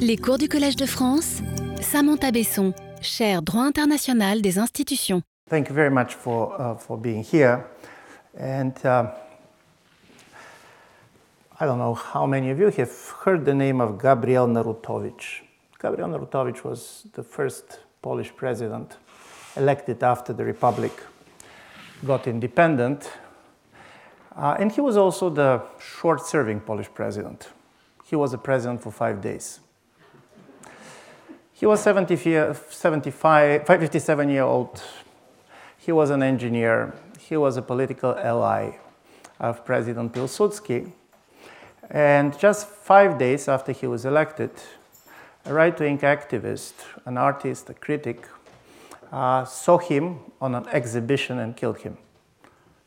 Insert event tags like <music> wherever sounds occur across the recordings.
Les cours du Collège de France, Samantha Besson, chaire droit international des institutions. Thank you very much for, uh, for being here. And uh, I don't know how many of you have heard the name of Gabriel Narutowicz. Gabriel Narutowicz was the first Polish president elected after the Republic got independent. Uh, and he was also the short serving Polish president. He was a president for five days. He was 70, 75, 57 year old. He was an engineer. He was a political ally of President Pilsudski. And just five days after he was elected, a right wing activist, an artist, a critic, uh, saw him on an exhibition and killed him.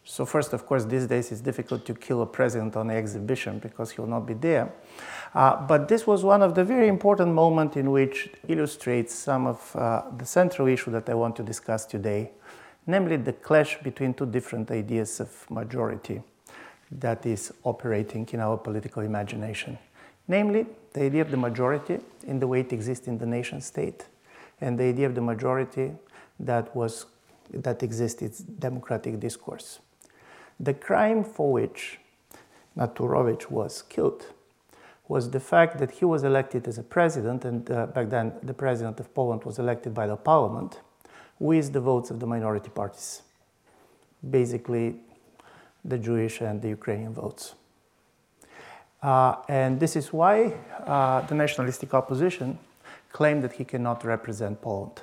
So, first, of course, these days it's difficult to kill a president on exhibition because he will not be there. Uh, but this was one of the very important moments in which illustrates some of uh, the central issue that I want to discuss today, namely the clash between two different ideas of majority that is operating in our political imagination. Namely, the idea of the majority in the way it exists in the nation state, and the idea of the majority that was that exists in democratic discourse. The crime for which Narutowicz was killed was the fact that he was elected as a president, and uh, back then the president of Poland was elected by the parliament with the votes of the minority parties, basically the Jewish and the Ukrainian votes. Uh, and this is why uh, the nationalistic opposition claimed that he cannot represent Poland.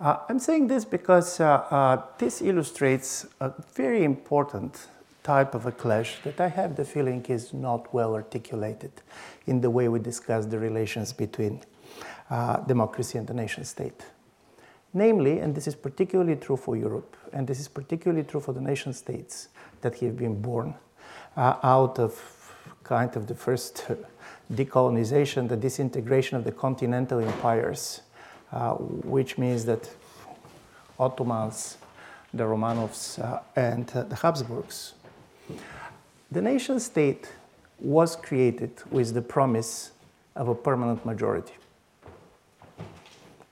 Uh, I'm saying this because uh, uh, this illustrates a very important type of a clash that I have the feeling is not well articulated in the way we discuss the relations between uh, democracy and the nation state. Namely, and this is particularly true for Europe, and this is particularly true for the nation states that have been born uh, out of kind of the first <laughs> decolonization, the disintegration of the continental empires which means that Ottomans, the Romanovs, uh, and uh, the Habsburgs. The nation state was created with the promise of a permanent majority.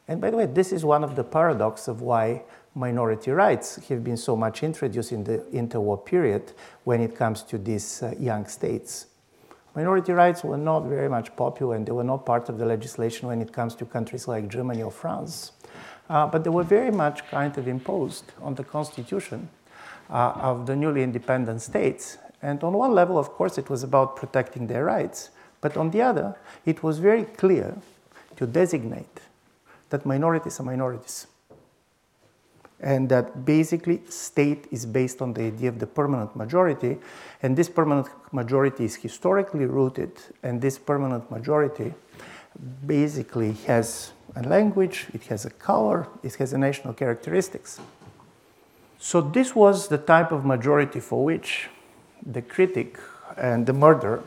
And by the way, this is one of the paradoxes of why minority rights have been so much introduced in the interwar period when it comes to these uh, young states. Minority rights were not very much popular and they were not part of the legislation when it comes to countries like Germany or France. Uh, but they were very much kind of imposed on the constitution uh, of the newly independent states. And on one level, of course, it was about protecting their rights. But on the other, it was very clear to designate that minorities are minorities and that basically state is based on the idea of the permanent majority and this permanent majority is historically rooted and this permanent majority basically has a language it has a color it has a national characteristics. So this was the type of majority for which the critic and the murder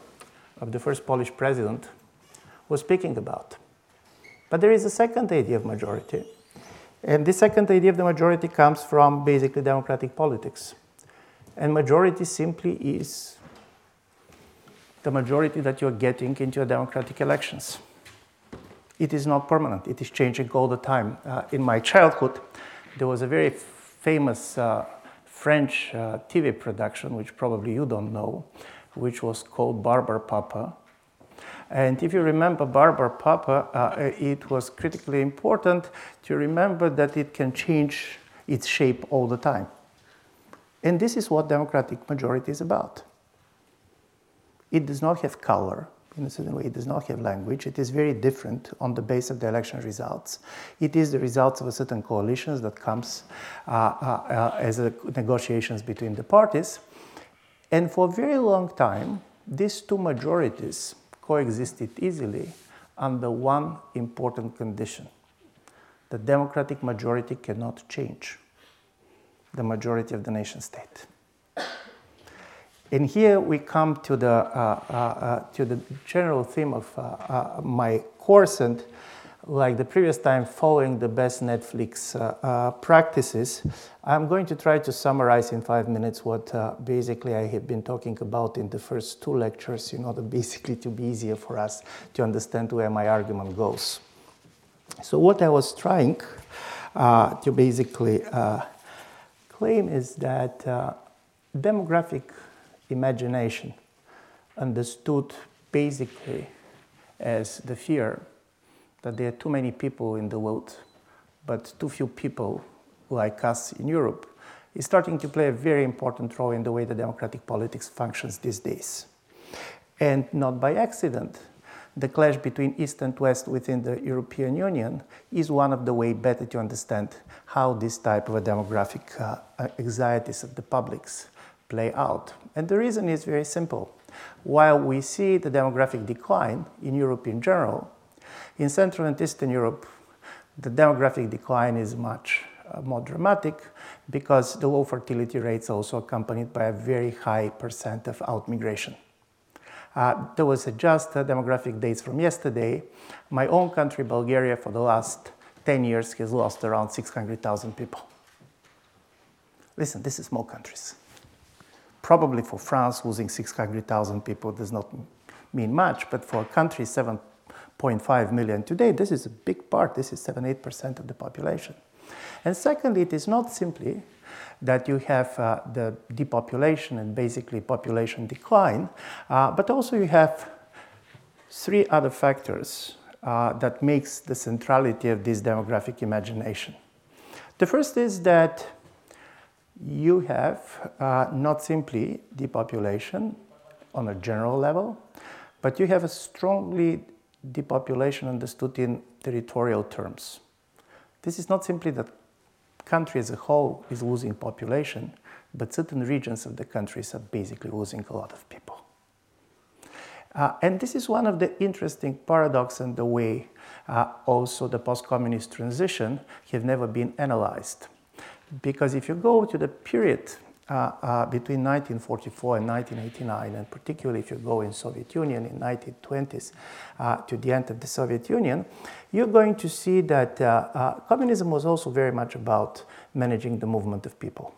of the first polish president was speaking about. But there is a second idea of majority and the second idea of the majority comes from basically democratic politics. And majority simply is the majority that you're getting into democratic elections. It is not permanent, it is changing all the time. Uh, in my childhood, there was a very famous uh, French uh, TV production, which probably you don't know, which was called Barbapapa. And if you remember Barbapapa, uh, it was critically important to remember that it can change its shape all the time. And this is what democratic majority is about. It does not have color in a certain way, it does not have language. It is very different on the base of the election results. It is the results of a certain coalitions that comes uh, uh, uh as negotiations between the parties. And for a very long time, these two majorities coexisted easily under one important condition. The democratic majority cannot change the majority of the nation state. And here we come to the, uh, uh, uh, to the general theme of uh, uh, my course, and like the previous time, following the best Netflix uh, uh, practices, I'm going to try to summarize in five minutes what uh, basically I have been talking about in the first two lectures in order <laughs> basically to be easier for us to understand where my argument goes. So, what I was trying uh, to basically uh, claim is that uh, demographic imagination, understood basically as the fear that there are too many people in the world, but too few people like us in Europe, is starting to play a very important role in the way the democratic politics functions these days. And not by accident, the clash between East and West within the European Union is one of the way better to understand how this type of a demographic uh, anxieties of the publics play out. And the reason is very simple. While we see the demographic decline in Europe in general, in Central and Eastern Europe, the demographic decline is much uh, more dramatic because the low fertility rates are also accompanied by a very high percent of outmigration. Uh, there was a just uh, demographic dates from yesterday. My own country, Bulgaria, for the last 10 years has lost around 600,000 people. Listen, this is small countries. Probably for France, losing 600,000 people does not mean much, but for a country 7 0.5 million today, this is a big part. This is 7 8% of the population. And secondly, it is not simply that you have uh, the depopulation and basically population decline, uh, but also you have three other factors uh, that makes the centrality of this demographic imagination. The first is that you have uh, not simply depopulation on a general level, but you have a strongly depopulation understood in territorial terms. This is not simply that country as a whole is losing population, but certain regions of the countries are basically losing a lot of people. Uh, and this is one of the interesting paradoxes in the way uh, also the post-communist transition have never been analyzed. Because if you go to the period between 1944 and 1989, and particularly if you go in Soviet Union in 1920s uh, to the end of the Soviet Union, you're going to see that uh, uh, communism was also very much about managing the movement of people.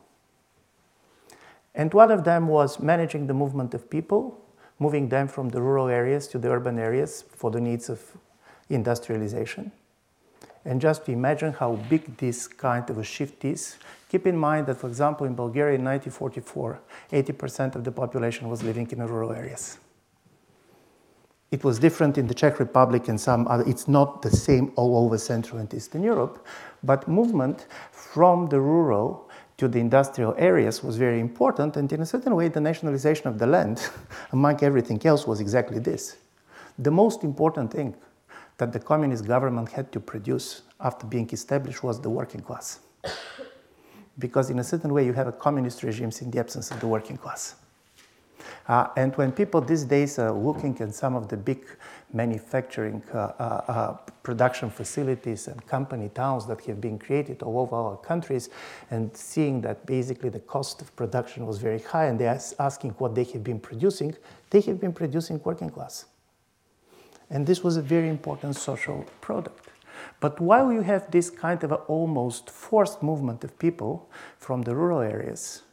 And one of them was managing the movement of people, moving them from the rural areas to the urban areas for the needs of industrialization. And just imagine how big this kind of a shift is. Keep in mind that, for example, in Bulgaria in 1944, 80% of the population was living in rural areas. It was different in the Czech Republic and some other, it's not the same all over Central and Eastern Europe, but movement from the rural to the industrial areas was very important, and in a certain way, the nationalization of the land, <laughs> among everything else, was exactly this. The most important thing that the communist government had to produce after being established was the working class. because in a certain way you have a communist regimes in the absence of the working class. Uh, and when people these days are looking at some of the big manufacturing uh, uh, uh production facilities and company towns that have been created all over our countries and seeing that basically the cost of production was very high and they're asking what they have been producing, they have been producing working class. And this was a very important social product. But while you have this kind of almost forced movement of people from the rural areas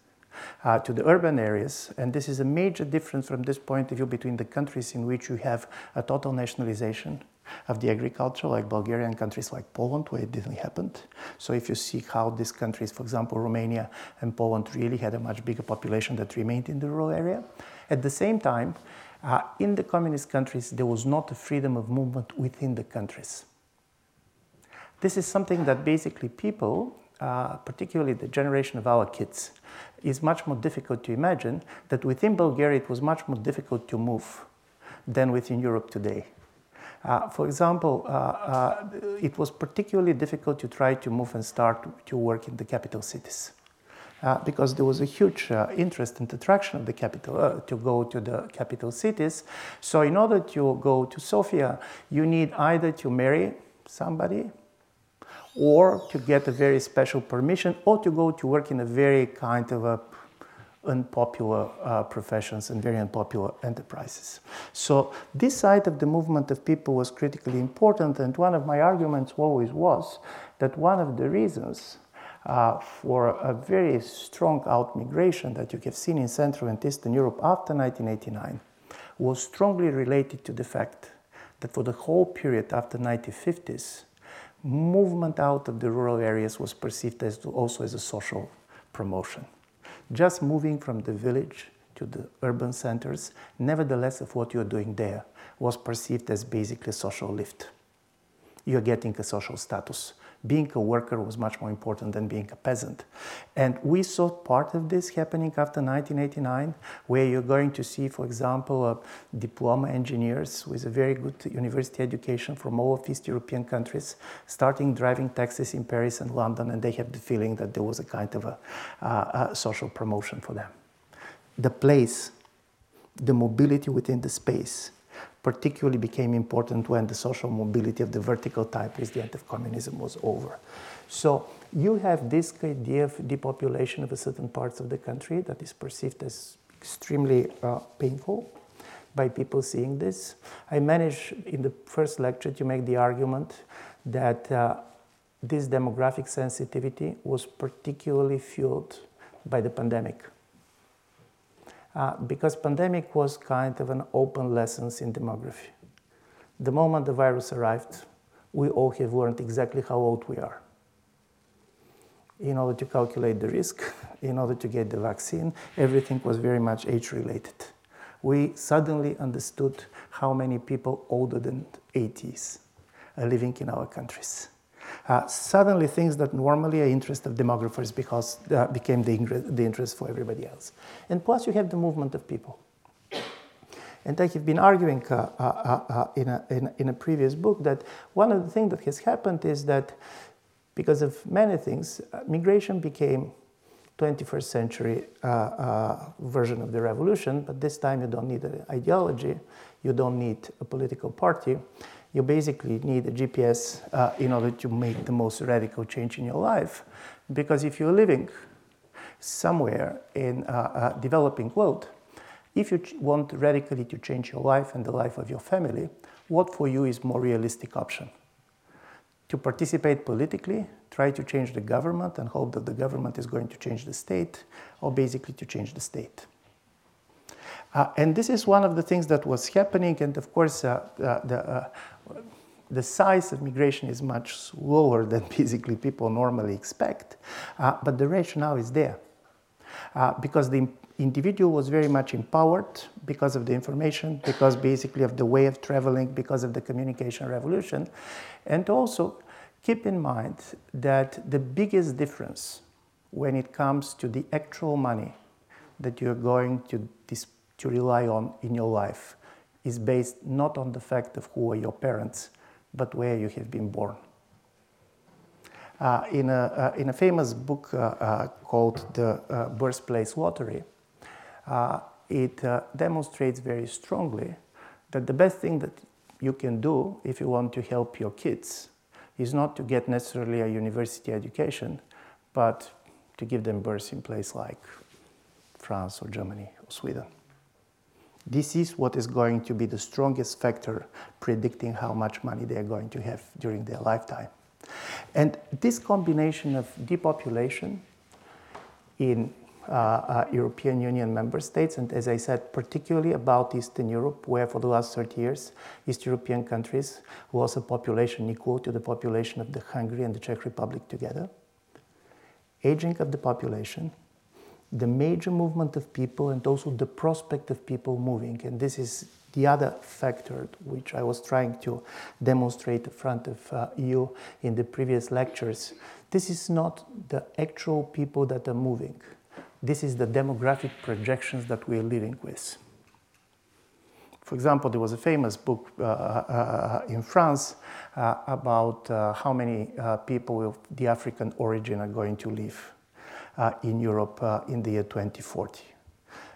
uh, to the urban areas, and this is a major difference from this point of view between the countries in which you have a total nationalization of the agriculture, like Bulgaria and countries like Poland, where it didn't happen. So if you see how these countries, for example, Romania and Poland, really had a much bigger population that remained in the rural area. At the same time, uh, in the communist countries, there was not a freedom of movement within the countries. This is something that basically people, uh, particularly the generation of our kids, is much more difficult to imagine that within Bulgaria it was much more difficult to move than within Europe today. Uh, for example, uh, uh, it was particularly difficult to try to move and start to work in the capital cities uh, because there was a huge uh, interest and attraction of the capital uh, to go to the capital cities. So, in order to go to Sofia, you need either to marry somebody or to get a very special permission or to go to work in a very kind of a unpopular uh, professions and very unpopular enterprises. So this side of the movement of people was critically important, and one of my arguments always was that one of the reasons uh, for a very strong outmigration that you have seen in Central and Eastern Europe after 1989 was strongly related to the fact that for the whole period after 1950s, movement out of the rural areas was perceived as also as a social promotion. Just moving from the village to the urban centers, nevertheless of what you're doing there, was perceived as basically a social lift. You're getting a social status being a worker was much more important than being a peasant. And we saw part of this happening after 1989, where you're going to see, for example, uh, diploma engineers with a very good university education from all of East European countries starting driving taxis in Paris and London, and they have the feeling that there was a kind of a, uh, a social promotion for them. The place, the mobility within the space, particularly became important when the social mobility of the vertical type with the end of communism was over. So you have this idea of depopulation of certain parts of the country that is perceived as extremely uh, painful by people seeing this. I managed in the first lecture to make the argument that uh, this demographic sensitivity was particularly fueled by the pandemic uh, because pandemic was kind of an open lessons in demography. The moment the virus arrived, we all have learned exactly how old we are. In order to calculate the risk, <laughs> in order to get the vaccine, everything was very much age related. We suddenly understood how many people older than 80s are living in our countries. Uh, suddenly things that normally are interest of demographers because uh, became the, the interest for everybody else. And plus you have the movement of people. And I have been arguing uh, uh, uh, uh in, a, in, in, a previous book that one of the things that has happened is that because of many things, migration became 21st century version of the revolution, but this time you don't need an ideology, you don't need a political party, you basically need a GPS uh, in order to make the most radical change in your life. Because if you're living somewhere in a, a developing world, if you want radically to change your life and the life of your family, what for you is more realistic option? To participate politically, try to change the government and hope that the government is going to change the state, or basically to change the state. Uh, and this is one of the things that was happening, and of course, uh, uh, the, uh, the size of migration is much lower than <laughs> basically people normally expect, uh, but the rationale is there. Uh, because the individual was very much empowered because of the information, because basically of the way of traveling, because of the communication revolution. And also keep in mind that the biggest difference when it comes to the actual money that you're going to display to rely on in your life is based not on the fact of who are your parents, but where you have been born. Uh, in, a, uh, in a famous book uh, uh called The uh, Birthplace Lottery, uh, it demonstrates very strongly that the best thing that you can do if you want to help your kids is not to get necessarily a university education, but to give them birth in place like France or Germany or Sweden. This is what is going to be the strongest factor predicting how much money they are going to have during their lifetime. And this combination of depopulation in uh, uh, European Union member states, and as I said, particularly about Eastern Europe, where for the last 30 years, East European countries lost a population equal to the population of the Hungary and the Czech Republic together. Aging of the population, the major movement of people and also the prospect of people moving. And this is the other factor which I was trying to demonstrate in front of uh, you in the previous lectures. This is not the actual people that are moving. This is the demographic projections that we are living with. For example, there was a famous book uh, uh, in France uh, about uh, how many uh, people of the African origin are going to live uh, in Europe uh, in the year 2040.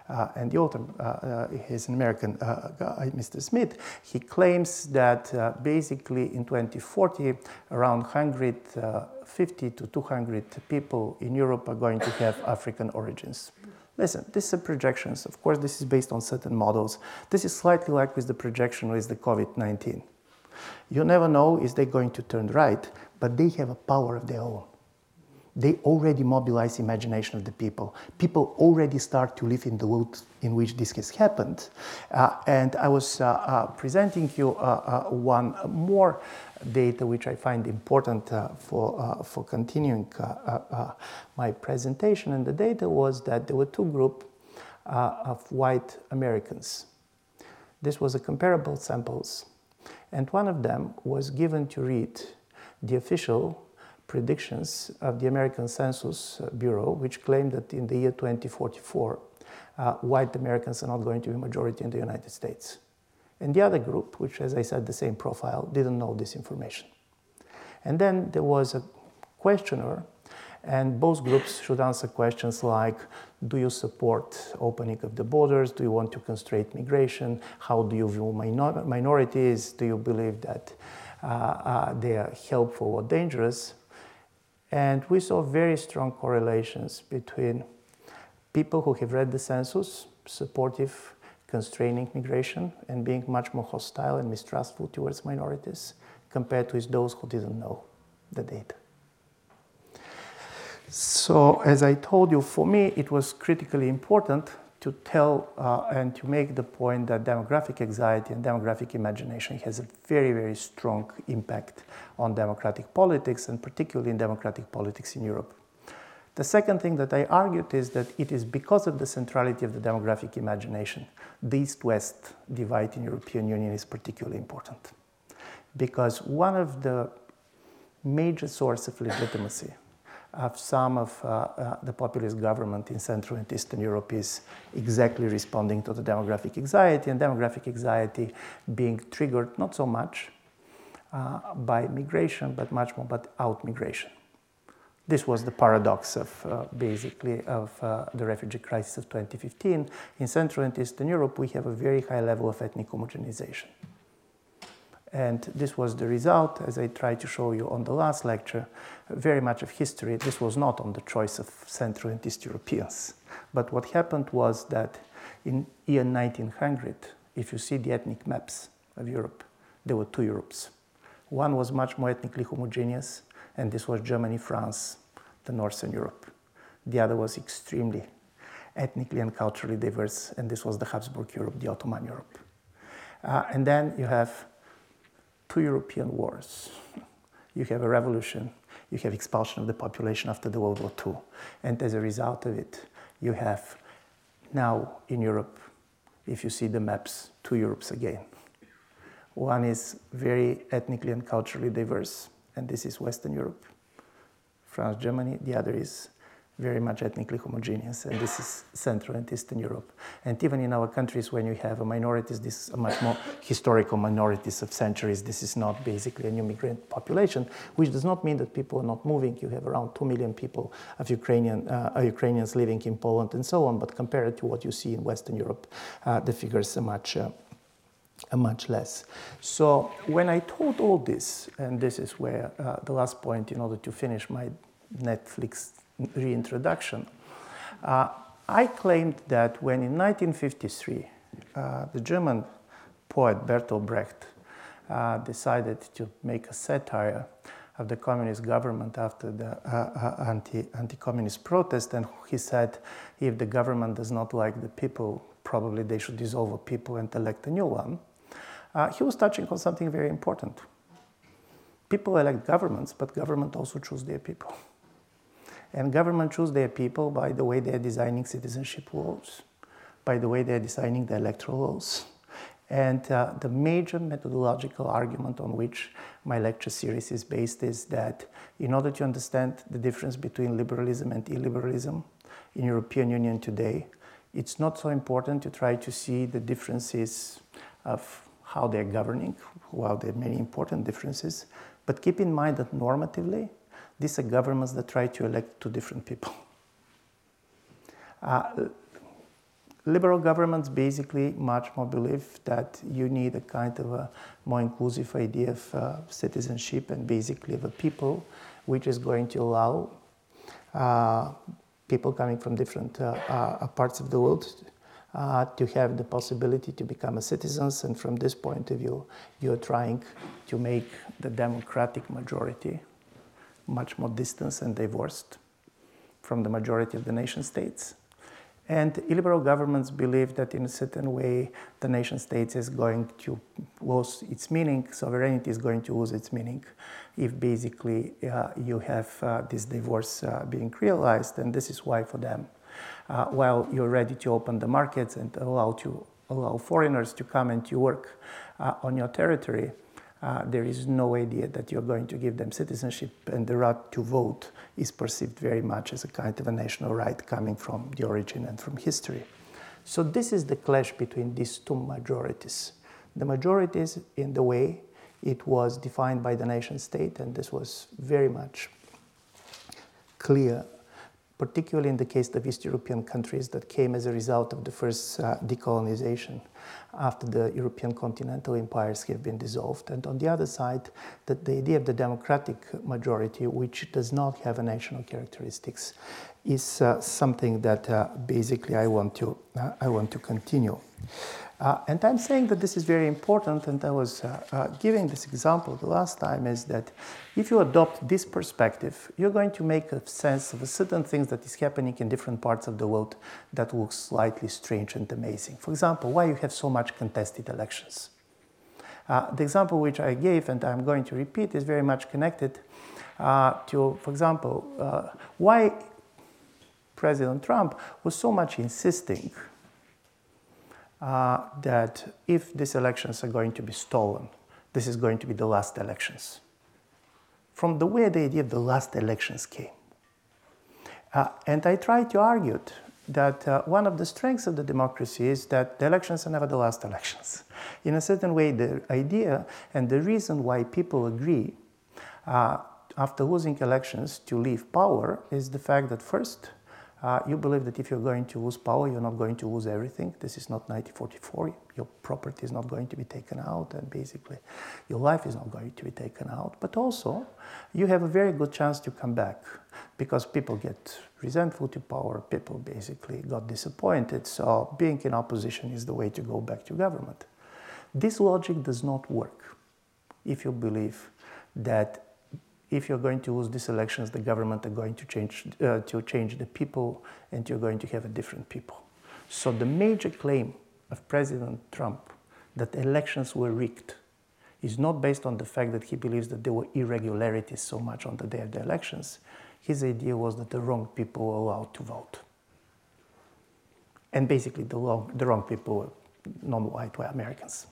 Uh, and the author uh, is an American guy, Mr. Smith. He claims that basically in 2040, around 150 to 200 people in Europe are going to have African origins. Listen, this is projections. Of course, this is based on certain models. This is slightly like with the projection with the COVID 19. You never know is they going to turn right, but they have a power of their own. They already mobilize imagination of the people. People already start to live in the world in which this has happened. Uh, and I was uh, uh, presenting you uh, uh, one more data which I find important uh, for, for continuing my presentation. And the data was that there were two groups of white Americans. This was a comparable samples and one of them was given to read the official predictions of the American Census Bureau, which claimed that in the year 2044, uh, white Americans are not going to be majority in the United States. And the other group, which, as I said, the same profile, didn't know this information. And then there was a questionnaire and both groups should answer questions like Do you support opening of the borders? Do you want to constrain migration? How do you view minor- minorities? Do you believe that uh, uh, they are helpful or dangerous? And we saw very strong correlations between people who have read the census, supportive, constraining migration, and being much more hostile and mistrustful towards minorities, compared with those who didn't know the data. So, as I told you, for me, it was critically important to tell uh, and to make the point that demographic anxiety and demographic imagination has a very, very strong impact on democratic politics, and particularly in democratic politics in Europe. The second thing that I argued is that it is because of the centrality of the demographic imagination, the East-West divide in the European Union is particularly important. Because one of the major sources of legitimacy of some of uh, uh, the populist government in Central and Eastern Europe is exactly responding to the demographic anxiety, and demographic anxiety being triggered not so much uh, by migration, but much more by out migration. This was the paradox of uh, basically of uh, the refugee crisis of 2015. In Central and Eastern Europe, we have a very high level of ethnic homogenization. And this was the result, as I tried to show you on the last lecture, very much of history. This was not on the choice of Central and East Europeans. But what happened was that in year 1900, if you see the ethnic maps of Europe, there were two Europes. One was much more ethnically homogeneous, and this was Germany, France, the Northern Europe. The other was extremely ethnically and culturally diverse, and this was the Habsburg Europe, the Ottoman Europe. Uh, and then you have two European wars. You have a revolution, you have expulsion of the population after the World War II. And as a result of it, you have now in Europe, if you see the maps, two Europes again. One is very ethnically and culturally diverse, and this is Western Europe, France, Germany. The other is very much ethnically homogeneous, and this is Central and Eastern Europe. And even in our countries, when you have minorities, this is much more historical minorities of centuries. This is not basically a new migrant population, which does not mean that people are not moving. You have around two million people of Ukrainian uh, Ukrainians living in Poland and so on. But compared to what you see in Western Europe, uh, the figures are much. Uh, much less. So when I told all this, and this is where uh, the last point, in order to finish my Netflix reintroduction, uh, I claimed that when in 1953 uh, the German poet Bertolt Brecht uh, decided to make a satire of the communist government after the uh, uh, anti, anti-communist protest, and he said, if the government does not like the people, probably they should dissolve the people and elect a new one. Uh, he was touching on something very important. People elect governments, but government also choose their people. And government choose their people by the way they're designing citizenship laws, by the way they're designing the electoral laws. And uh, the major methodological argument on which my lecture series is based is that in order to understand the difference between liberalism and illiberalism in European Union today, it's not so important to try to see the differences of how they're governing, while there are many important differences, but keep in mind that normatively, these are governments that try to elect two different people. <laughs> Uh, liberal governments basically much more believe that you need a kind of a more inclusive idea of uh, citizenship and basically of a people which is going to allow uh, people coming from different uh, uh, parts of the world uh, to have the possibility to become a citizens. And from this point of view, you're trying to make the democratic majority much more distant and divorced from the majority of the nation states. And illiberal governments believe that in a certain way the nation state is going to lose its meaning, sovereignty is going to lose its meaning if basically uh, you have uh, this divorce uh, being realized. And this is why for them, uh, while you're ready to open the markets and allow, to, allow foreigners to come and to work uh, on your territory, uh, there is no idea that you're going to give them citizenship, and the right to vote is perceived very much as a kind of a national right coming from the origin and from history. So, this is the clash between these two majorities. The majorities, in the way it was defined by the nation state, and this was very much clear particularly in the case of East European countries that came as a result of the first uh, decolonization after the European continental empires have been dissolved. And on the other side, that the idea of the democratic majority, which does not have a national characteristics, is uh, something that uh, basically I want to, uh, I want to continue. Uh, and I'm saying that this is very important, and I was uh, uh, giving this example the last time is that if you adopt this perspective, you're going to make a sense of a certain things that is happening in different parts of the world that looks slightly strange and amazing. For example, why you have so much contested elections. Uh, the example which I gave and I'm going to repeat is very much connected uh, to, for example, uh, why President Trump was so much insisting uh, that if these elections are going to be stolen, this is going to be the last elections. From the way the idea of the last elections came. Uh, and I tried to argue that uh, one of the strengths of the democracy is that the elections are never the last elections. <laughs> In a certain way, the idea and the reason why people agree uh, after losing elections to leave power is the fact that first, uh, you believe that if you're going to lose power, you're not going to lose everything. This is not 1944. Your property is not going to be taken out, and basically, your life is not going to be taken out. But also, you have a very good chance to come back because people get resentful to power, people basically got disappointed. So, being in opposition is the way to go back to government. This logic does not work if you believe that if you're going to lose these elections, the government are going to change, uh, to change the people and you're going to have a different people. So the major claim of President Trump that elections were rigged is not based on the fact that he believes that there were irregularities so much on the day of the elections. His idea was that the wrong people were allowed to vote. And basically, the wrong, the wrong people were non white Americans.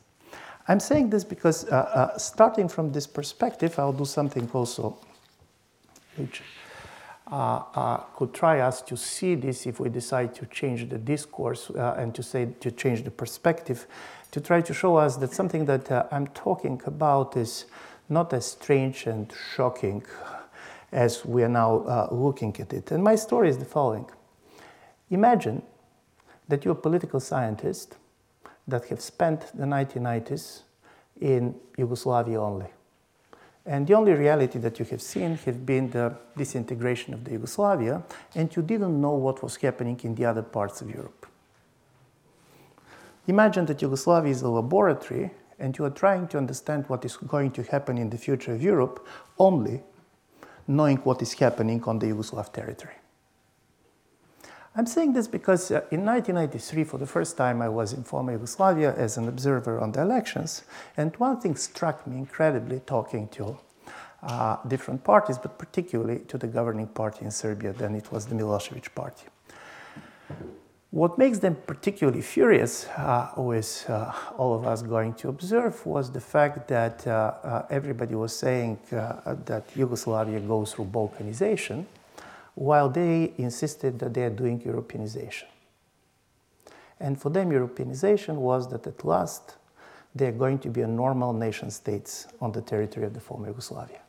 I'm saying this because uh, uh, starting from this perspective, I'll do something also which uh, uh could try us to see this if we decide to change the discourse uh, and to say to change the perspective, to try to show us that something that uh, I'm talking about is not as strange and shocking as we are now looking at it. And my story is the following. Imagine that you're a political scientist that have spent the 1990s in Yugoslavia only. And the only reality that you have seen has been the disintegration of the Yugoslavia, and you didn't know what was happening in the other parts of Europe. Imagine that Yugoslavia is a laboratory, and you are trying to understand what is going to happen in the future of Europe only knowing what is happening on the Yugoslav territory. I'm saying this because uh, in 1993, for the first time, I was in former Yugoslavia as an observer on the elections, and one thing struck me incredibly talking to uh, different parties, but particularly to the governing party in Serbia, then it was the Milosevic party. What makes them particularly furious uh, with uh, all of us going to observe was the fact that uh, uh everybody was saying uh, that Yugoslavia goes through Balkanization, while they insisted that they are doing Europeanization. And for them, Europeanization was that at last they're going to be a normal nation states on the territory of the former Yugoslavia.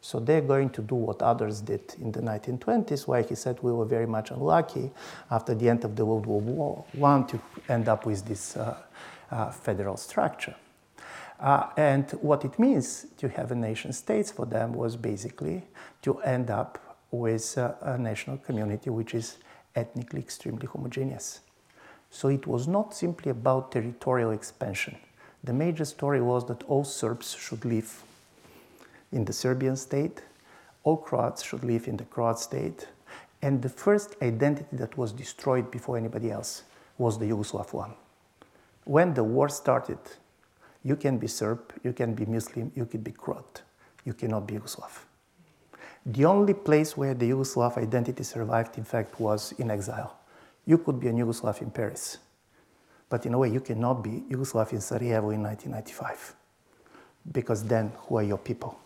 So they're going to do what others did in the 1920s, why he said we were very much unlucky after the end of the World War I to end up with this uh, uh, federal structure. Uh, and what it means to have a nation states for them was basically to end up with a national community which is ethnically extremely homogeneous. So it was not simply about territorial expansion. The major story was that all Serbs should live in the Serbian state, all Croats should live in the Croat state, and the first identity that was destroyed before anybody else was the Yugoslav one. When the war started, you can be Serb, you can be Muslim, you can be Croat, you cannot be Yugoslav. The only place where the Yugoslav identity survived, in fact, was in exile. You could be a Yugoslav in Paris, but in a way, you cannot be Yugoslav in Sarajevo in 1995, because then who are your people?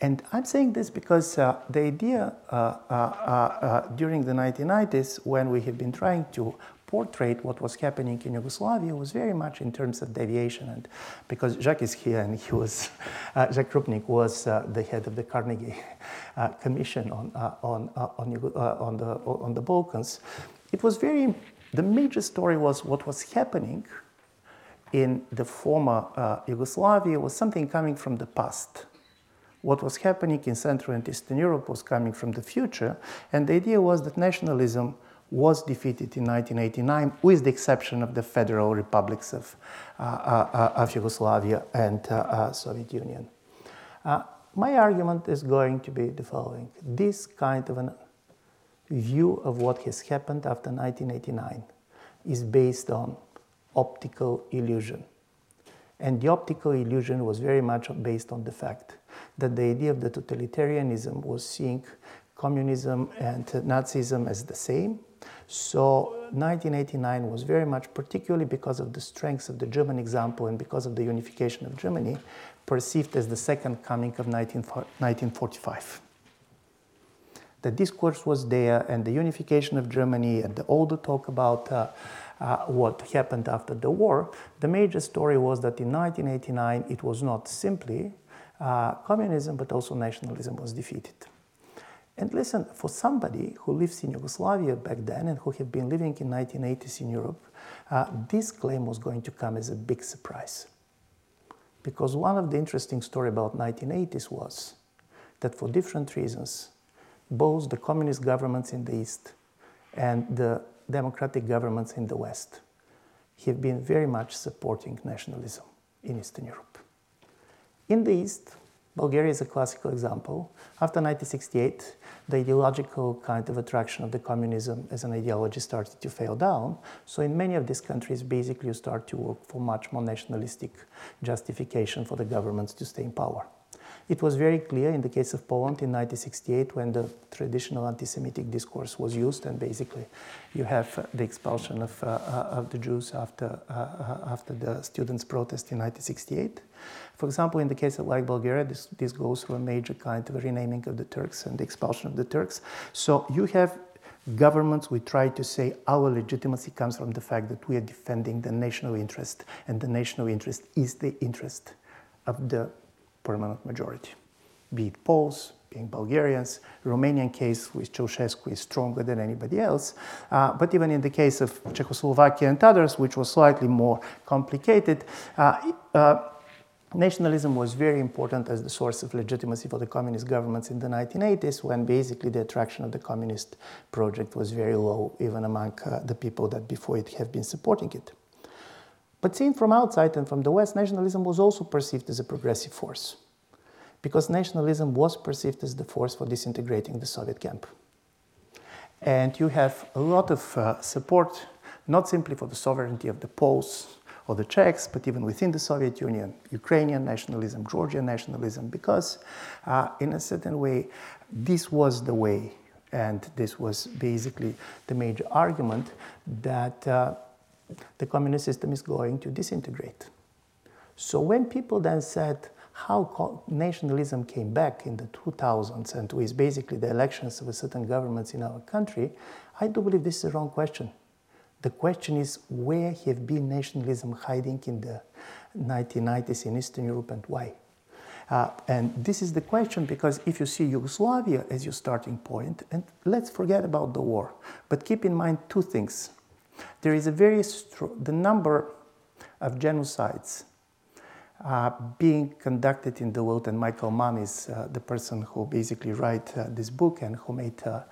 And I'm saying this because uh, the idea uh, uh, uh, uh during the 1990s, when we have been trying to portray what was happening in Yugoslavia was very much in terms of deviation. And because Jacques is here and he was, <laughs> uh, Jacques Rupnik was uh, the head of the Carnegie <laughs> uh, Commission on, uh, on, uh, on, uh, on, the, on the Balkans, it was very, the major story was what was happening in the former Yugoslavia was something coming from the past what was happening in Central and Eastern Europe was coming from the future. And the idea was that nationalism was defeated in 1989, with the exception of the federal republics of, uh, uh, uh of Yugoslavia and uh, uh, Soviet Union. my argument is going to be the following. This kind of a view of what has happened after 1989 is based on optical illusion. And the optical illusion was very much based on the fact that the idea of the totalitarianism was seeing communism and Nazism as the same, so 1989 was very much, particularly because of the strengths of the German example and because of the unification of Germany, perceived as the second coming of 1945. The discourse was there, and the unification of Germany, and the, all the talk about uh, uh, what happened after the war. The major story was that in 1989 it was not simply uh, communism, but also nationalism was defeated. And listen, for somebody who lives in Yugoslavia back then and who had been living in 1980s in Europe, uh, this claim was going to come as a big surprise. Because one of the interesting stories about 1980s was that for different reasons, both the communist governments in the East and the democratic governments in the West have been very much supporting nationalism in Eastern Europe. In the East, Bulgaria is a classical example. After 1968, the ideological kind of attraction of the communism as an ideology started to fail down. So in many of these countries, basically you start to work for much more nationalistic justification for the governments to stay in power. It was very clear in the case of Poland in 1968 when the traditional anti-Semitic discourse was used, and basically you have uh, the expulsion of, uh, uh, of the Jews after, uh, uh after the students' protest in 1968. For example, in the case of like Bulgaria, this, this goes through a major kind of renaming of the Turks and the expulsion of the Turks. So you have governments we try to say our legitimacy comes from the fact that we are defending the national interest and the national interest is the interest of the permanent majority, be it Poles, being Bulgarians. Romanian case with Ceausescu is stronger than anybody else. Uh, but even in the case of Czechoslovakia and others, which was slightly more complicated, uh, uh, nationalism was very important as the source of legitimacy for the communist governments in the 1980s, when basically the attraction of the communist project was very low, even among uh, the people that before it have been supporting it. But seen from outside and from the West, nationalism was also perceived as a progressive force, because nationalism was perceived as the force for disintegrating the Soviet camp. And you have a lot of uh, support, not simply for the sovereignty of the Poles or the Czechs, but even within the Soviet Union, Ukrainian nationalism, Georgian nationalism, because uh, in a certain way, this was the way, and this was basically the major argument that uh, the communist system is going to disintegrate. So when people then said how nationalism came back in the 2000s and with basically the elections of certain governments in our country, I do believe this is the wrong question. The question is where have been nationalism hiding in the 1990s in Eastern Europe and why? Uh, and this is the question because if you see Yugoslavia as your starting point, and let's forget about the war, but keep in mind two things. There is a very strong, the number of genocides uh, being conducted in the world, and Michael Mann is uh, the person who basically wrote uh, this book and who made uh,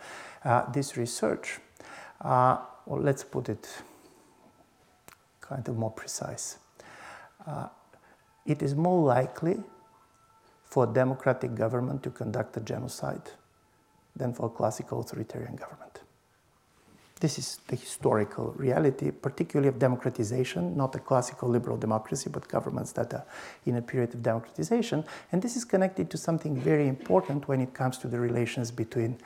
uh, this research. Uh, or let's put it kind of more precise. it is more likely for a democratic government to conduct a genocide than for a classical authoritarian government. This is the historical reality, particularly of democratization, not a classical liberal democracy, but governments that are in a period of democratization. And this is connected to something very important when it comes to the relations between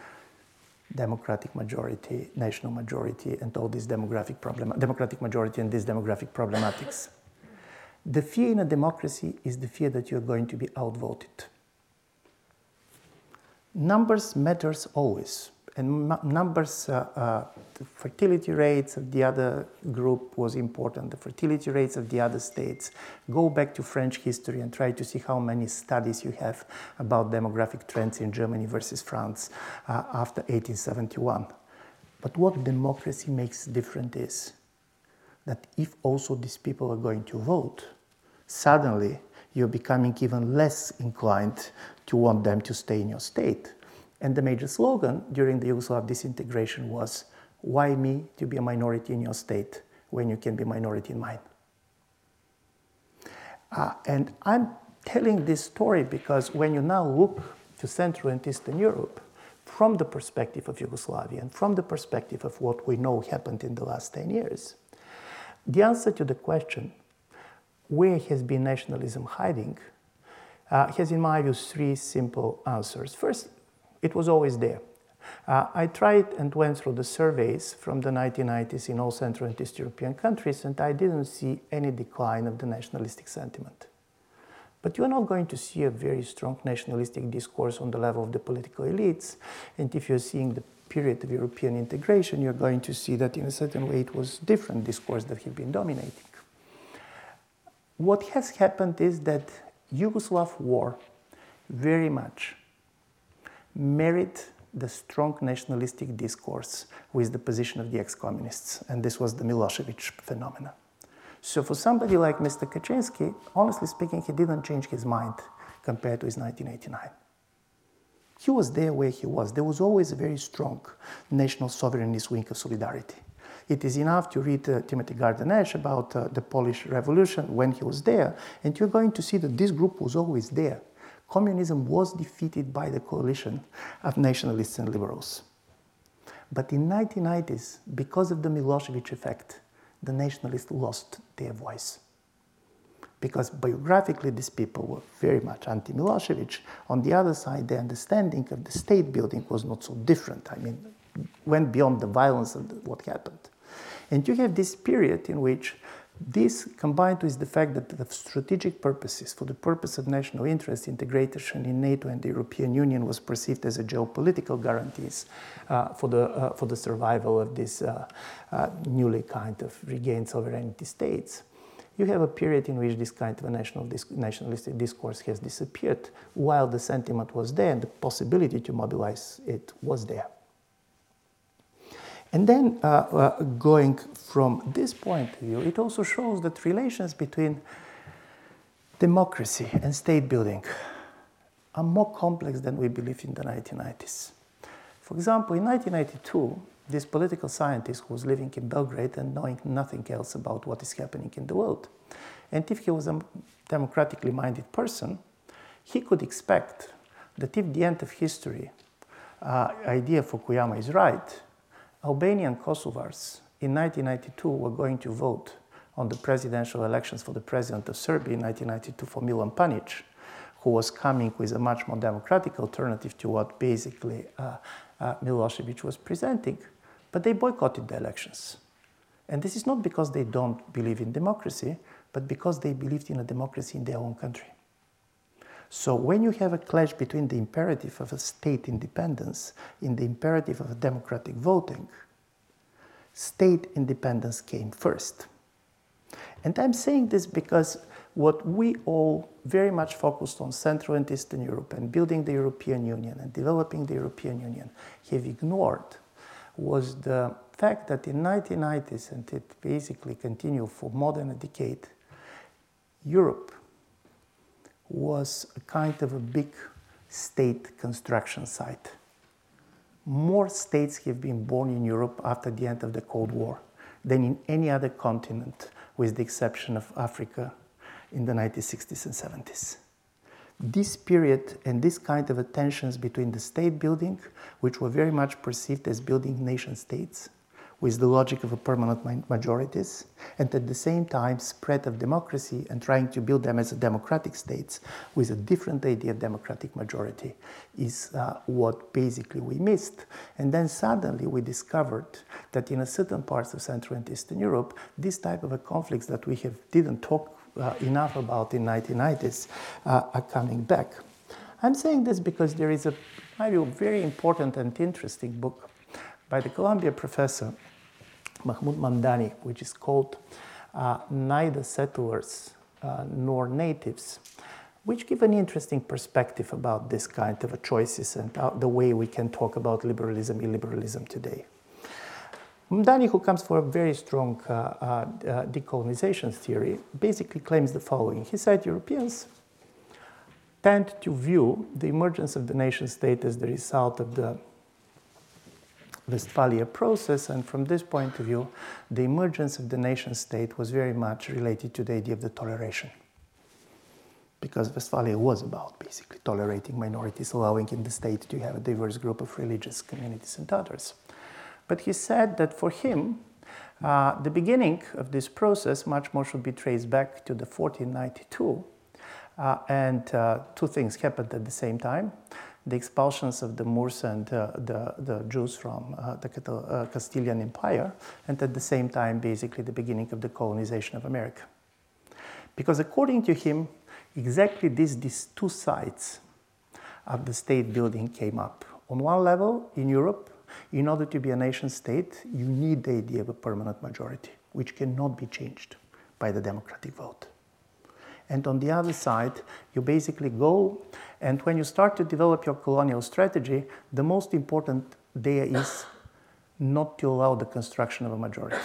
democratic majority, national majority, and all these demographic problem, democratic majority and these demographic problematics. The fear in a democracy is the fear that you're going to be outvoted. Numbers matters always and numbers, uh, uh, the fertility rates of the other group was important. The fertility rates of the other states. Go back to French history and try to see how many studies you have about demographic trends in Germany versus France uh, after 1871. But what democracy makes different is that if also these people are going to vote, suddenly you're becoming even less inclined to want them to stay in your state and the major slogan during the Yugoslav disintegration was, Why me to be a minority in your state when you can be a minority in mine? Uh, and I'm telling this story because when you now look to Central and Eastern Europe, from the perspective of Yugoslavia and from the perspective of what we know happened in the last 10 years, the answer to the question, where has been nationalism hiding, uh, has, in my view, three simple answers. First, it was always there. Uh, I tried and went through the surveys from the 1990s in all Central and East European countries, and I didn't see any decline of the nationalistic sentiment. But you're not going to see a very strong nationalistic discourse on the level of the political elites. And if you're seeing the period of European integration, you're going to see that in a certain way it was different discourse that had been dominating. What has happened is that Yugoslav war very much married the strong nationalistic discourse with the position of the ex-communists, and this was the Milosevic phenomenon. So for somebody like Mr. Kaczynski, honestly speaking, he didn't change his mind compared to his 1989. He was there where he was. There was always a very strong national sovereignist wing of solidarity. It is enough to read uh, Timothy Garton Ash about uh, the Polish Revolution when he was there, and you're going to see that this group was always there communism was defeated by the coalition of nationalists and liberals. But in 1990s, because of the Milosevic effect, the nationalists lost their voice. Because biographically, these people were very much anti Milosevic. On the other side, the understanding of the state building was not so different. I mean, went beyond the violence of what happened. And you have this period in which this combined with the fact that the strategic purposes, for the purpose of national interest, integration in NATO and the European Union was perceived as a geopolitical guarantees uh, for, the, uh, for the survival of these uh, uh, newly kind of regained sovereignty states. You have a period in which this kind of a national nationalistic discourse has disappeared, while the sentiment was there and the possibility to mobilize it was there. And then uh, uh, going from this point of view, it also shows that relations between democracy and state building are more complex than we believed in the 1990s. For example, in 1992, this political scientist who was living in Belgrade and knowing nothing else about what is happening in the world, and if he was a democratically minded person, he could expect that if the end of history uh, idea for Fukuyama is right, Albanian Kosovars in 1992 were going to vote on the presidential elections for the president of Serbia in 1992 for Milan Panic, who was coming with a much more democratic alternative to what basically uh, uh, Milosevic was presenting. But they boycotted the elections. And this is not because they don't believe in democracy, but because they believed in a democracy in their own country. So when you have a clash between the imperative of a state independence and the imperative of democratic voting, state independence came first. And I'm saying this because what we all very much focused on Central and Eastern Europe and building the European Union and developing the European Union have ignored was the fact that in 1990s and it basically continued for more than a decade, Europe was a kind of a big state construction site. More states have been born in Europe after the end of the Cold War than in any other continent, with the exception of Africa in the 1960s and 70s. This period and this kind of tensions between the state building, which were very much perceived as building nation states, with the logic of a permanent majorities, and at the same time spread of democracy and trying to build them as democratic states with a different idea of democratic majority is uh, what basically we missed. And then suddenly we discovered that in a certain parts of Central and Eastern Europe, this type of a conflicts that we have didn't talk uh, enough about in 1990s uh, are coming back. I'm saying this because there is a very important and interesting book by the Columbia professor Mahmood Mamdani, which is called uh, Neither Settlers uh, Nor Natives, which give an interesting perspective about this kind of choices and uh, the way we can talk about liberalism, illiberalism today. Mamdani, who comes from a very strong uh, uh, decolonization theory, basically claims the following. He said Europeans tend to view the emergence of the nation state as the result of the Westphalia process, and from this point of view, the emergence of the nation state was very much related to the idea of the toleration. Because Westphalia was about basically tolerating minorities, allowing in the state to have a diverse group of religious communities and others. But he said that for him, uh, the beginning of this process much more should be traced back to the 1492. Uh, and uh, two things happened at the same time the expulsions of the Moors and uh, the, the Jews from uh, the uh, Castilian Empire, and at the same time, basically, the beginning of the colonization of America. Because according to him, exactly these, these two sides of the state building came up. On one level, in Europe, in order to be a nation state, you need the idea of a permanent majority, which cannot be changed by the democratic vote. And on the other side, you basically go, and when you start to develop your colonial strategy, the most important there is not to allow the construction of a majority.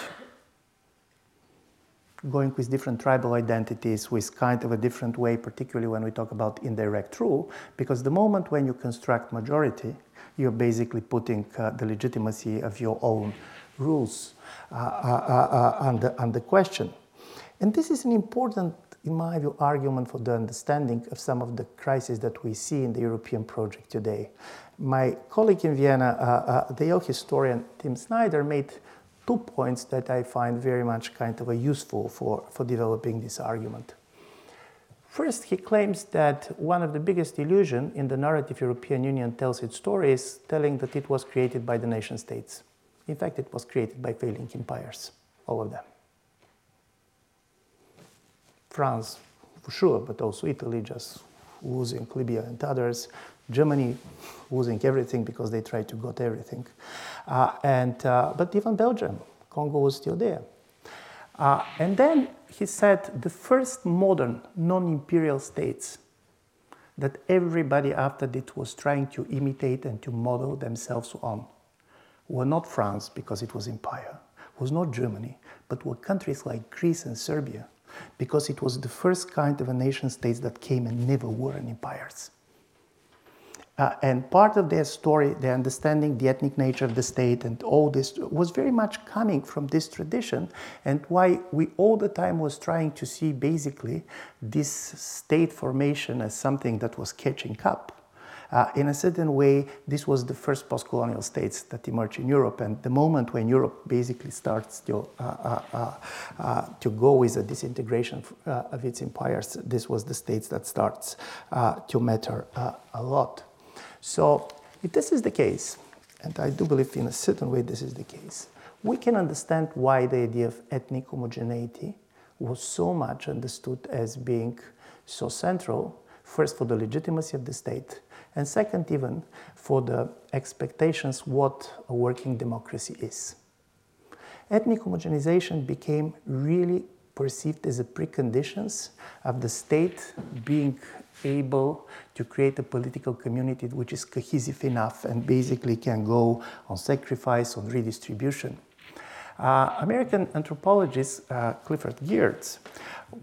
Going with different tribal identities, with kind of a different way, particularly when we talk about indirect rule, because the moment when you construct majority, you're basically putting uh, the legitimacy of your own rules uh, uh, uh, uh under, under question. And this is an important in my view, argument for the understanding of some of the crises that we see in the European project today. My colleague in Vienna, uh, uh, the historian Tim Snyder, made two points that I find very much kind of a useful for, for developing this argument. First, he claims that one of the biggest illusions in the narrative European Union tells its story is telling that it was created by the nation states. In fact, it was created by failing empires, all of them. France for sure, but also Italy just losing Libya and others, Germany losing everything because they tried to got everything, uh, and uh, but even Belgium, Congo was still there. Uh, and then he said the first modern non-imperial states that everybody after that was trying to imitate and to model themselves on were not France because it was empire, was not Germany, but were countries like Greece and Serbia because it was the first kind of a nation states that came and never were an empires. Uh, and part of their story, their understanding the ethnic nature of the state and all this was very much coming from this tradition and why we all the time was trying to see basically this state formation as something that was catching up uh, in a certain way, this was the first post-colonial states that emerged in Europe, and the moment when Europe basically starts to, uh, uh, uh, to go with a disintegration of its empires, this was the states that starts to matter a lot. So if this is the case, and I do believe in a certain way this is the case, we can understand why the idea of ethnic homogeneity was so much understood as being so central, first for the legitimacy of the state, and second, even for the expectations what a working democracy is. Ethnic homogenization became really perceived as a preconditions of the state being able to create a political community which is cohesive enough and basically can go on sacrifice, on redistribution. Uh, American anthropologist uh, Clifford Geertz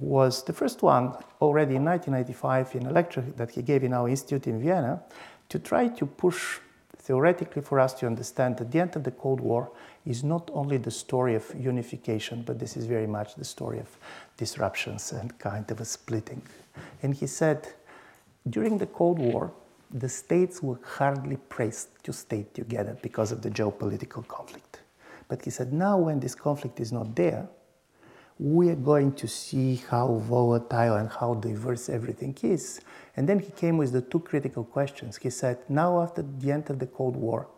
was the first one already in 1995 in a lecture that he gave in our institute in Vienna to try to push theoretically for us to understand that the end of the Cold War is not only the story of unification, but this is very much the story of disruptions and kind of a splitting. And he said, during the Cold War, the states were hardly pressed to stay together because of the geopolitical conflict. But he said, now when this conflict is not there, we are going to see how volatile and how diverse everything is. And then he came with the two critical questions. He said, now after the end of the Cold War,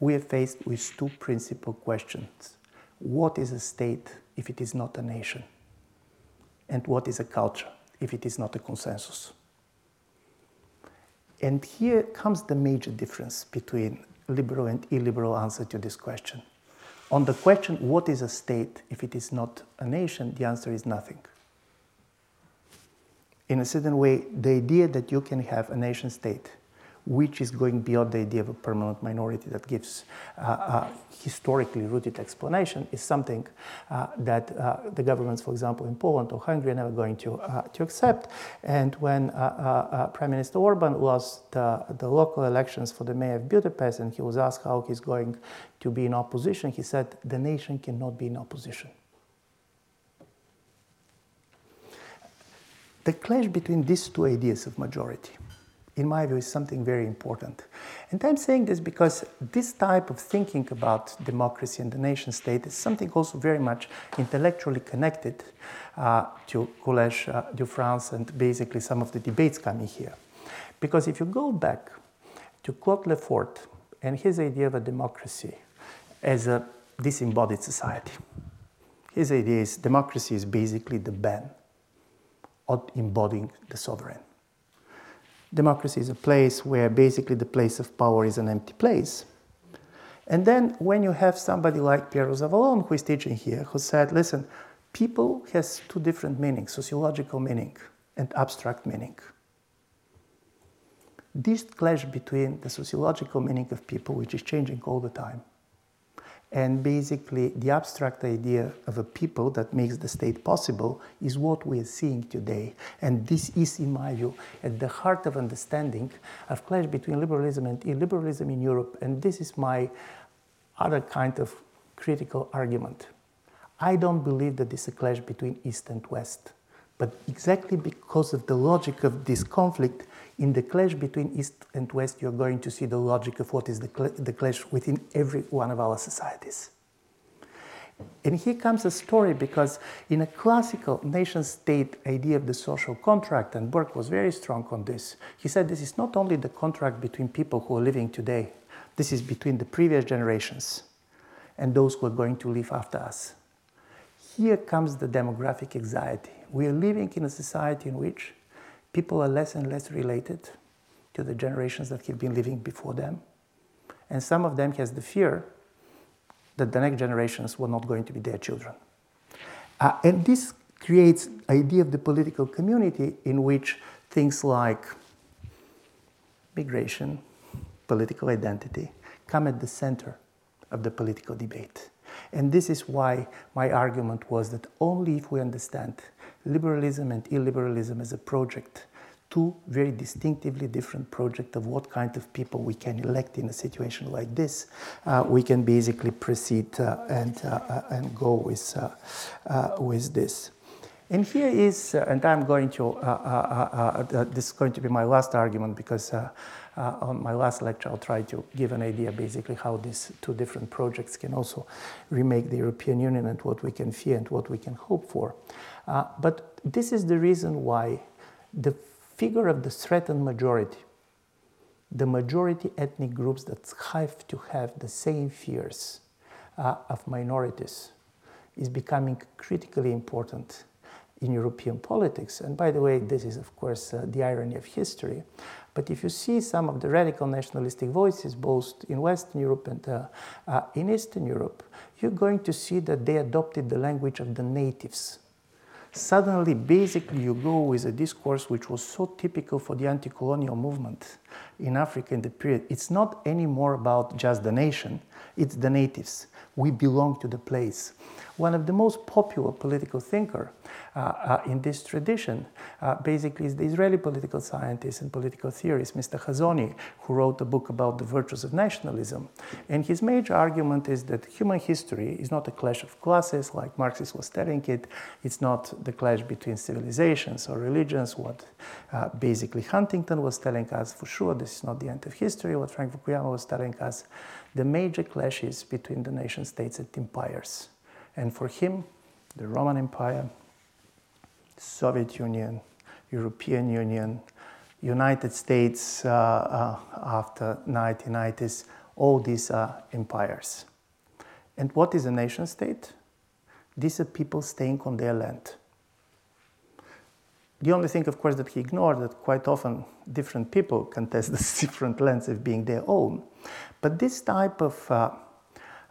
we are faced with two principal questions. What is a state if it is not a nation? And what is a culture if it is not a consensus? And here comes the major difference between liberal and illiberal answer to this question. On the question, what is a state if it is not a nation, the answer is nothing. In a certain way, the idea that you can have a nation state which is going beyond the idea of a permanent minority that gives uh, a historically rooted explanation, is something uh, that uh, the governments, for example, in Poland or Hungary, are never going to, uh, to accept. And when uh, uh, Prime Minister Orban lost the, the local elections for the mayor of Budapest and he was asked how he's going to be in opposition, he said, the nation cannot be in opposition. The clash between these two ideas of majority in my view, is something very important. And I'm saying this because this type of thinking about democracy and the nation state is something also very much intellectually connected uh, to Collège uh, de France and basically some of the debates coming here. Because if you go back to Claude Lefort and his idea of a democracy as a disembodied society, his idea is democracy is basically the ban of embodying the sovereign democracy is a place where basically the place of power is an empty place. And then when you have somebody like Pierre Rosanvallon, who is teaching here, who said, listen, people has two different meanings, sociological meaning and abstract meaning. This clash between the sociological meaning of people, which is changing all the time, and basically, the abstract idea of a people that makes the state possible is what we are seeing today. And this is, in my view, at the heart of understanding of clash between liberalism and illiberalism in Europe. And this is my other kind of critical argument. I don't believe that there's a clash between East and West. But exactly because of the logic of this conflict, in the clash between East and West, you're going to see the logic of what is the, cl- the clash within every one of our societies. And here comes a story because in a classical nation state idea of the social contract, and Burke was very strong on this, he said this is not only the contract between people who are living today, this is between the previous generations and those who are going to live after us. Here comes the demographic anxiety. We are living in a society in which people are less and less related to the generations that have been living before them. And some of them has the fear that the next generations were not going to be their children. Uh, and this creates idea of the political community in which things like migration, political identity come at the center of the political debate. And this is why my argument was that only if we understand liberalism and illiberalism as a project, two very distinctively different projects of what kind of people we can elect in a situation like this, uh, we can basically proceed uh, and, uh, uh and go with, uh, uh, with this. And here is, and I'm going to, this is going to be my last argument because on my last lecture, I'll try to give an idea basically how these two different projects can also remake the European Union and what we can fear and what we can hope for. But this is the reason why the figure of the threatened majority, the majority ethnic groups that have to have the same fears uh, of minorities, is becoming critically important in European politics. And by the way, this is, of course, uh, the irony of history. But if you see some of the radical nationalistic voices, both in Western Europe and uh, uh, in Eastern Europe, you're going to see that they adopted the language of the natives. Suddenly, basically, you go with a discourse which was so typical for the anti colonial movement in Africa in the period, it's not anymore about just the nation, it's the natives. We belong to the place. One of the most popular political thinker uh, uh, in this tradition uh, basically is the Israeli political scientist and political theorist, Mr. Hazony, who wrote a book about the virtues of nationalism. And his major argument is that human history is not a clash of classes, like Marxist was telling it. It's not the clash between civilizations or religions, what uh, basically Huntington was telling us for sure. This is not the end of history, what Frank Fukuyama was telling us. The major clashes between the nation states and empires. And for him, the Roman Empire, Soviet Union, European Union, United States uh, uh, after 1990s, all these are empires. And what is a nation state? These are people staying on their land. The only thing, of course, that he ignored that quite often different people <laughs> contest the different lands as being their own. But this type of uh,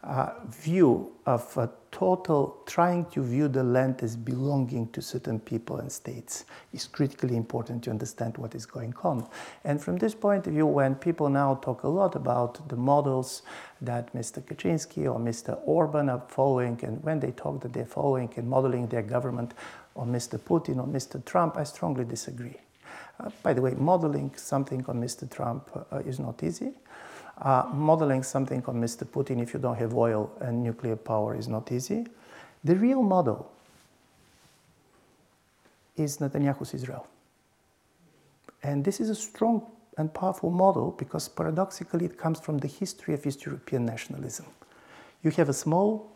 uh, view of a total trying to view the land as belonging to certain people and states is critically important to understand what is going on. And from this point of view, when people now talk a lot about the models that Mr. Kaczynski or Mr. Orban are following, and when they talk that they're following and modeling their government on Mr. Putin or Mr. Trump, I strongly disagree. Uh, by the way, modeling something on Mr. Trump uh, is not easy uh, modeling something on Mr. Putin if you don't have oil and nuclear power is not easy. The real model is Netanyahu's Israel. And this is a strong and powerful model because paradoxically it comes from the history of East European nationalism. You have a small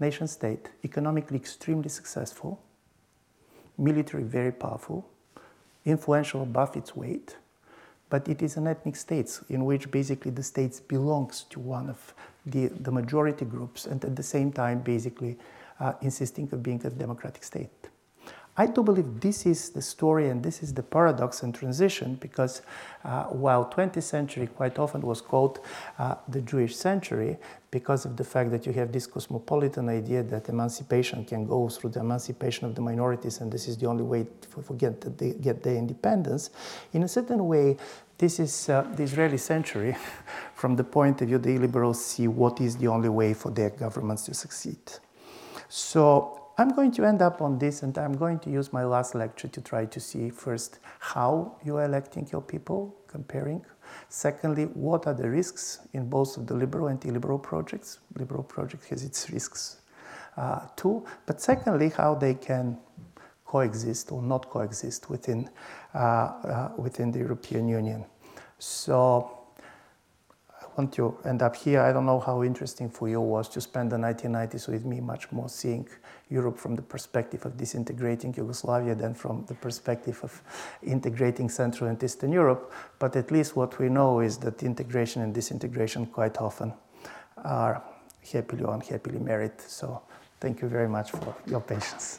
nation state, economically extremely successful, military very powerful, influential above its weight, but it is an ethnic state in which basically the state belongs to one of the, the majority groups and at the same time basically uh, insisting of being a democratic state. I do believe this is the story and this is the paradox and transition because uh, while 20th century quite often was called uh, the Jewish century because of the fact that you have this cosmopolitan idea that emancipation can go through the emancipation of the minorities and this is the only way to that get their independence, in a certain way this is uh, the Israeli century <laughs> from the point of view the liberals see what is the only way for their governments to succeed. So I'm going to end up on this and I'm going to use my last lecture to try to see first how you are electing your people, comparing. Secondly, what are the risks in both of the liberal and illiberal projects? Liberal project has its risks uh, too. But secondly, how they can coexist or not coexist within, Uh, uh, within the European Union. So I want to end up here. I don't know how interesting for you was to spend the 1990s with me, much more seeing Europe from the perspective of disintegrating Yugoslavia than from the perspective of integrating Central and Eastern Europe. But at least what we know is that integration and disintegration quite often are happily or unhappily married. So thank you very much for your patience.